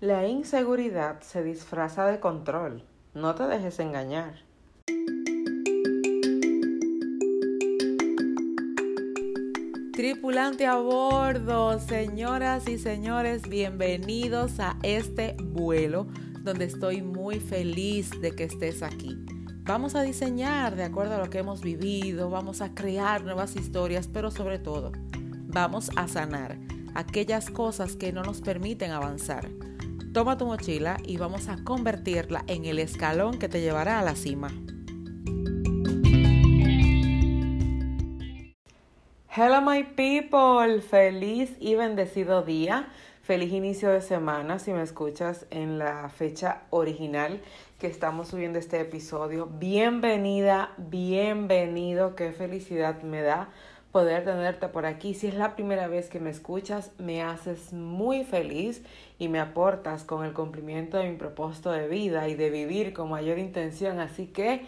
La inseguridad se disfraza de control. No te dejes engañar. Tripulante a bordo, señoras y señores, bienvenidos a este vuelo donde estoy muy feliz de que estés aquí. Vamos a diseñar de acuerdo a lo que hemos vivido, vamos a crear nuevas historias, pero sobre todo, vamos a sanar aquellas cosas que no nos permiten avanzar Toma tu mochila y vamos a convertirla en el escalón que te llevará a la cima. Hello my people, feliz y bendecido día, feliz inicio de semana si me escuchas en la fecha original que estamos subiendo este episodio. Bienvenida, bienvenido, qué felicidad me da poder tenerte por aquí. Si es la primera vez que me escuchas, me haces muy feliz y me aportas con el cumplimiento de mi propósito de vida y de vivir con mayor intención. Así que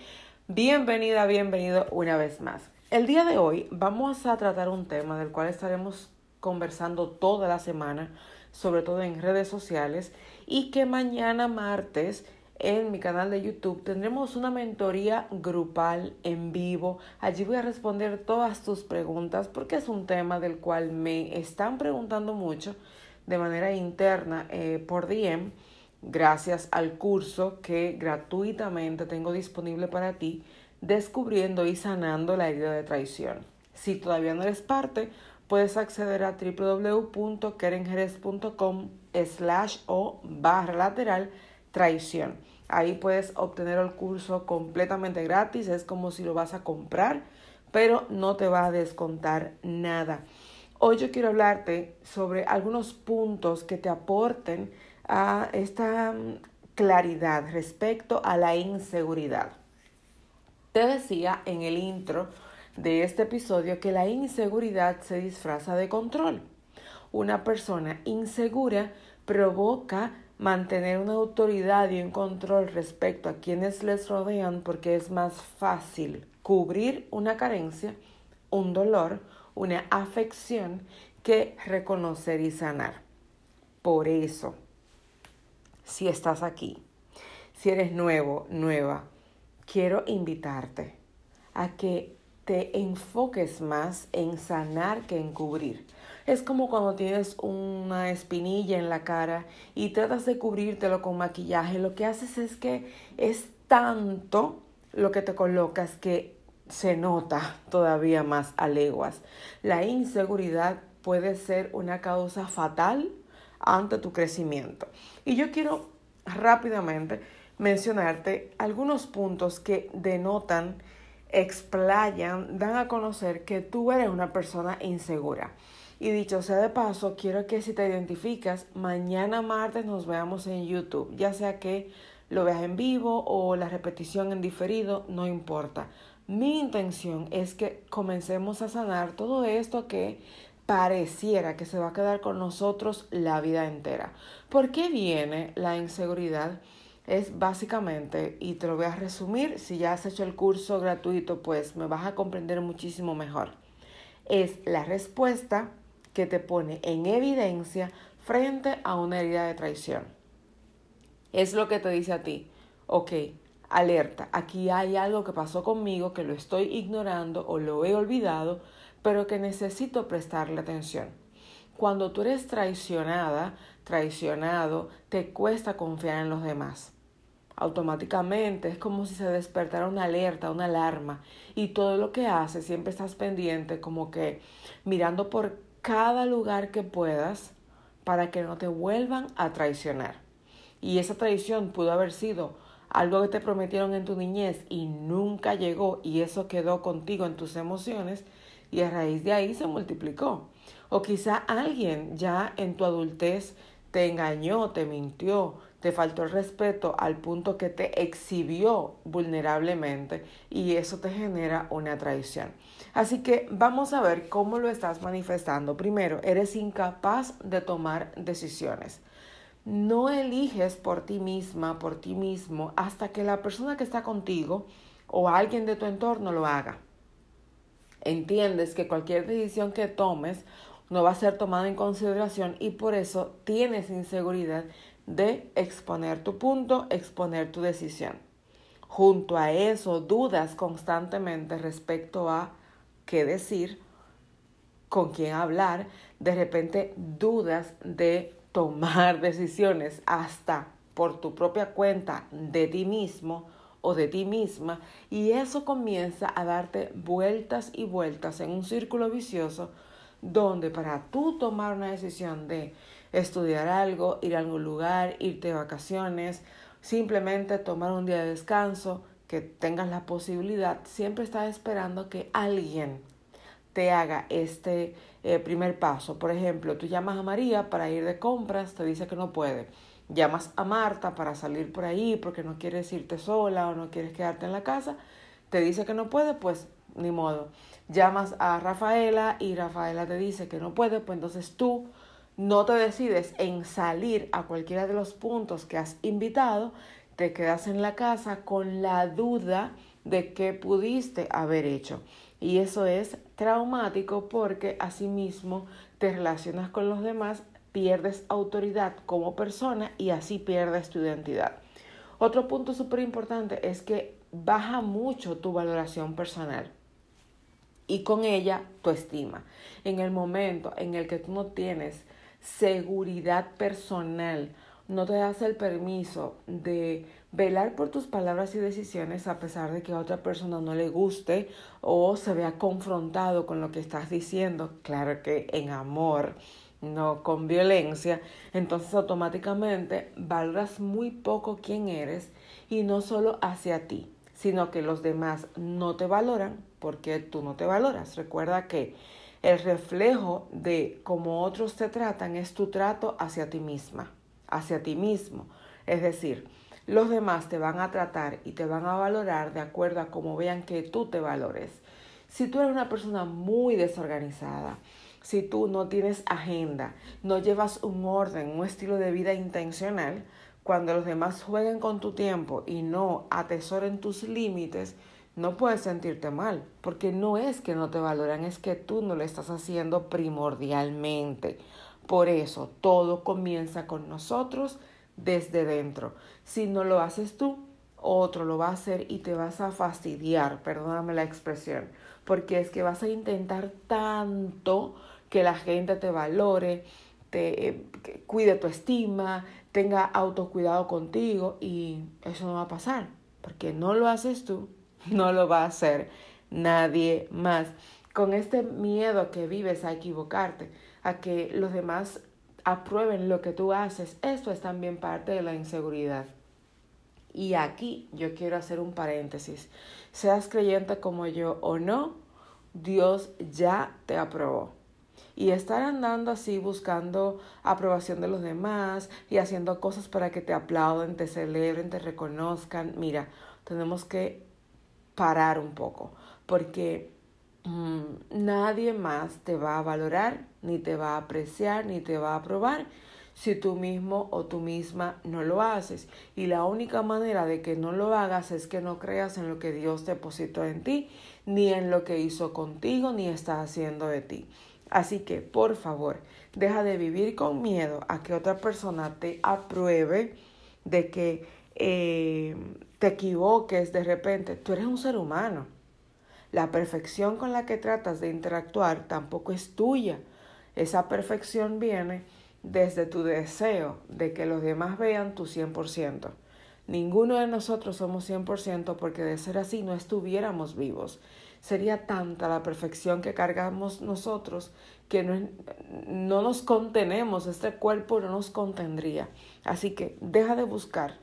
bienvenida, bienvenido una vez más. El día de hoy vamos a tratar un tema del cual estaremos conversando toda la semana, sobre todo en redes sociales, y que mañana martes en mi canal de YouTube tendremos una mentoría grupal en vivo. Allí voy a responder todas tus preguntas porque es un tema del cual me están preguntando mucho de manera interna eh, por DM gracias al curso que gratuitamente tengo disponible para ti descubriendo y sanando la herida de traición. Si todavía no eres parte, puedes acceder a www.kerenjerez.com slash o barra lateral traición. Ahí puedes obtener el curso completamente gratis, es como si lo vas a comprar, pero no te va a descontar nada. Hoy yo quiero hablarte sobre algunos puntos que te aporten a esta mm, claridad respecto a la inseguridad. Te decía en el intro de este episodio que la inseguridad se disfraza de control. Una persona insegura provoca mantener una autoridad y un control respecto a quienes les rodean porque es más fácil cubrir una carencia, un dolor, una afección que reconocer y sanar. Por eso, si estás aquí, si eres nuevo, nueva, quiero invitarte a que te enfoques más en sanar que en cubrir. Es como cuando tienes una espinilla en la cara y tratas de cubrírtelo con maquillaje. Lo que haces es que es tanto lo que te colocas que se nota todavía más a leguas. La inseguridad puede ser una causa fatal ante tu crecimiento. Y yo quiero rápidamente mencionarte algunos puntos que denotan, explayan, dan a conocer que tú eres una persona insegura. Y dicho sea de paso, quiero que si te identificas, mañana martes nos veamos en YouTube, ya sea que lo veas en vivo o la repetición en diferido, no importa. Mi intención es que comencemos a sanar todo esto que pareciera que se va a quedar con nosotros la vida entera. ¿Por qué viene la inseguridad? Es básicamente, y te lo voy a resumir, si ya has hecho el curso gratuito, pues me vas a comprender muchísimo mejor. Es la respuesta que te pone en evidencia frente a una herida de traición. Es lo que te dice a ti, ok, alerta, aquí hay algo que pasó conmigo que lo estoy ignorando o lo he olvidado, pero que necesito prestarle atención. Cuando tú eres traicionada, traicionado, te cuesta confiar en los demás. Automáticamente es como si se despertara una alerta, una alarma, y todo lo que haces siempre estás pendiente, como que mirando por cada lugar que puedas para que no te vuelvan a traicionar. Y esa traición pudo haber sido algo que te prometieron en tu niñez y nunca llegó y eso quedó contigo en tus emociones y a raíz de ahí se multiplicó. O quizá alguien ya en tu adultez te engañó, te mintió, te faltó el respeto al punto que te exhibió vulnerablemente y eso te genera una traición. Así que vamos a ver cómo lo estás manifestando. Primero, eres incapaz de tomar decisiones. No eliges por ti misma, por ti mismo, hasta que la persona que está contigo o alguien de tu entorno lo haga. Entiendes que cualquier decisión que tomes no va a ser tomado en consideración y por eso tienes inseguridad de exponer tu punto, exponer tu decisión. Junto a eso, dudas constantemente respecto a qué decir, con quién hablar, de repente dudas de tomar decisiones hasta por tu propia cuenta de ti mismo o de ti misma y eso comienza a darte vueltas y vueltas en un círculo vicioso donde para tú tomar una decisión de estudiar algo, ir a algún lugar, irte de vacaciones, simplemente tomar un día de descanso, que tengas la posibilidad, siempre estás esperando que alguien te haga este eh, primer paso. Por ejemplo, tú llamas a María para ir de compras, te dice que no puede. Llamas a Marta para salir por ahí porque no quieres irte sola o no quieres quedarte en la casa, te dice que no puede, pues ni modo. Llamas a Rafaela y Rafaela te dice que no puede, pues entonces tú no te decides en salir a cualquiera de los puntos que has invitado, te quedas en la casa con la duda de qué pudiste haber hecho. Y eso es traumático porque asimismo te relacionas con los demás, pierdes autoridad como persona y así pierdes tu identidad. Otro punto súper importante es que baja mucho tu valoración personal y con ella tu estima. En el momento en el que tú no tienes seguridad personal, no te das el permiso de velar por tus palabras y decisiones a pesar de que a otra persona no le guste o se vea confrontado con lo que estás diciendo, claro que en amor, no con violencia, entonces automáticamente valoras muy poco quién eres y no solo hacia ti, sino que los demás no te valoran porque tú no te valoras. Recuerda que el reflejo de cómo otros te tratan es tu trato hacia ti misma, hacia ti mismo. Es decir, los demás te van a tratar y te van a valorar de acuerdo a cómo vean que tú te valores. Si tú eres una persona muy desorganizada, si tú no tienes agenda, no llevas un orden, un estilo de vida intencional, cuando los demás jueguen con tu tiempo y no atesoren tus límites, no puedes sentirte mal, porque no es que no te valoran, es que tú no lo estás haciendo primordialmente. Por eso todo comienza con nosotros desde dentro. Si no lo haces tú, otro lo va a hacer y te vas a fastidiar, perdóname la expresión, porque es que vas a intentar tanto que la gente te valore, te eh, cuide tu estima, tenga autocuidado contigo y eso no va a pasar, porque no lo haces tú, no lo va a hacer nadie más. Con este miedo que vives a equivocarte, a que los demás aprueben lo que tú haces, esto es también parte de la inseguridad. Y aquí yo quiero hacer un paréntesis. Seas creyente como yo o no, Dios ya te aprobó. Y estar andando así buscando aprobación de los demás y haciendo cosas para que te aplauden, te celebren, te reconozcan, mira, tenemos que parar un poco, porque mm, nadie más te va a valorar, ni te va a apreciar, ni te va a aprobar si tú mismo o tú misma no lo haces. Y la única manera de que no lo hagas es que no creas en lo que Dios depositó en ti, ni en lo que hizo contigo, ni está haciendo de ti. Así que, por favor, deja de vivir con miedo a que otra persona te apruebe de que eh, te equivoques de repente, tú eres un ser humano. La perfección con la que tratas de interactuar tampoco es tuya. Esa perfección viene desde tu deseo de que los demás vean tu 100%. Ninguno de nosotros somos 100% porque de ser así no estuviéramos vivos. Sería tanta la perfección que cargamos nosotros que no, no nos contenemos, este cuerpo no nos contendría. Así que deja de buscar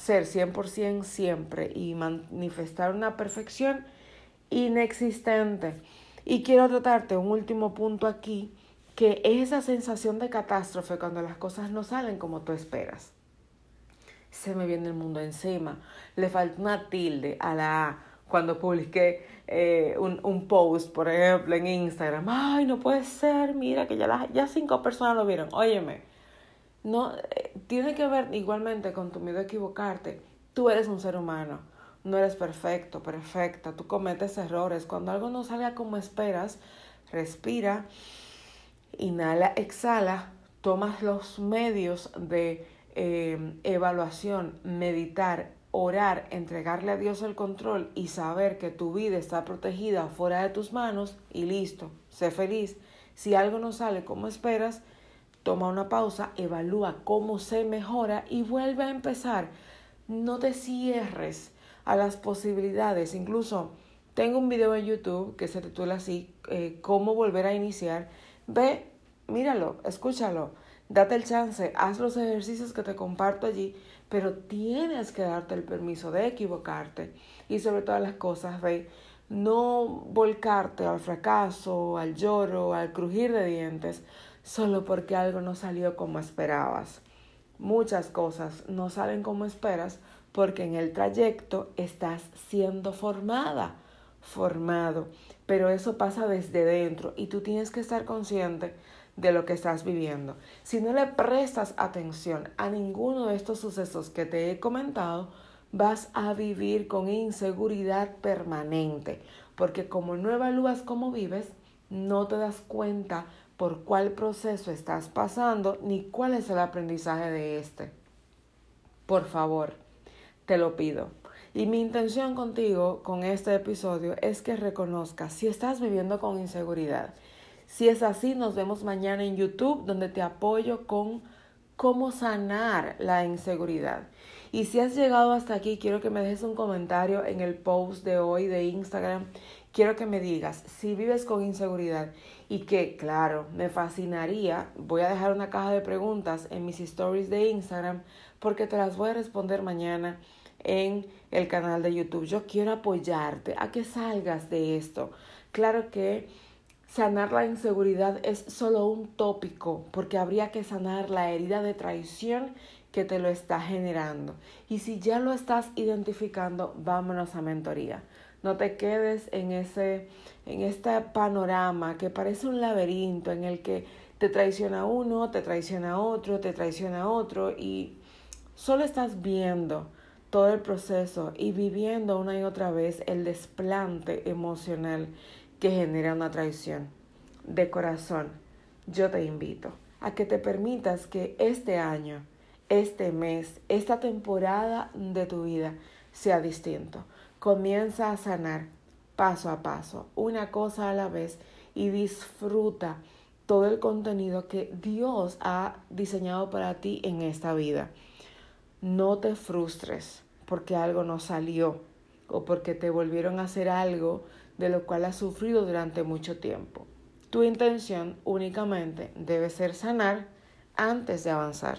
ser 100% siempre y manifestar una perfección inexistente. Y quiero tratarte un último punto aquí, que es esa sensación de catástrofe cuando las cosas no salen como tú esperas. Se me viene el mundo encima. Le falta una tilde a la A cuando publiqué eh, un, un, post, por ejemplo, en Instagram. Ay, no puede ser, mira que ya, ya cinco personas lo vieron. Óyeme, no, eh, tiene que ver igualmente con tu miedo a equivocarte. Tú eres un ser humano, no eres perfecto, perfecta, tú cometes errores. Cuando algo no salga como esperas, respira inhala, exhala, tomas los medios de eh, evaluación, meditar, orar, entregarle a Dios el control y saber que tu vida está protegida fuera de tus manos y listo, sé feliz. Si algo no sale como esperas, toma una pausa, evalúa cómo se mejora y vuelve a empezar. No te cierres a las posibilidades. Incluso tengo un video en YouTube que se titula así, eh, cómo volver a iniciar. Ve, míralo, escúchalo, date el chance, haz los ejercicios que te comparto allí pero tienes que darte el permiso de equivocarte y sobre todas las cosas de no volcarte al fracaso, al lloro, al crujir de dientes, solo porque algo no salió como esperabas. Muchas cosas no salen como esperas porque en el trayecto estás siendo formada, formado, pero eso pasa desde dentro y tú tienes que estar consciente de lo que estás viviendo. Si no le prestas atención a ninguno de estos sucesos que te he comentado, vas a vivir con inseguridad permanente, porque como no evalúas cómo vives, no te das cuenta por cuál proceso estás pasando ni cuál es el aprendizaje de este. Por favor, te lo pido. Y mi intención contigo con este episodio es que reconozcas si estás viviendo con inseguridad si es así, nos vemos mañana en YouTube donde te apoyo con cómo sanar la inseguridad. Y si has llegado hasta aquí, quiero que me dejes un comentario en el post de hoy de Instagram. Quiero que me digas si vives con inseguridad y que, claro, me fascinaría. Voy a dejar una caja de preguntas en mis stories de Instagram porque te las voy a responder mañana en el canal de YouTube. Yo quiero apoyarte a que salgas de esto. Claro que Sanar la inseguridad es solo un tópico porque habría que sanar la herida de traición que te lo está generando. Y si ya lo estás identificando, vámonos a mentoría. No te quedes en ese en este panorama que parece un laberinto en el que te traiciona uno, te traiciona otro, te traiciona otro y solo estás viendo todo el proceso y viviendo una y otra vez el desplante emocional que genera una traición. De corazón, yo te invito a que te permitas que este año, este mes, esta temporada de tu vida sea distinto. Comienza a sanar paso a paso, una cosa a la vez y disfruta todo el contenido que Dios ha diseñado para ti en esta vida. No te frustres porque algo no salió o porque te volvieron a hacer algo de lo cual has sufrido durante mucho tiempo. Tu intención únicamente debe ser sanar antes de avanzar.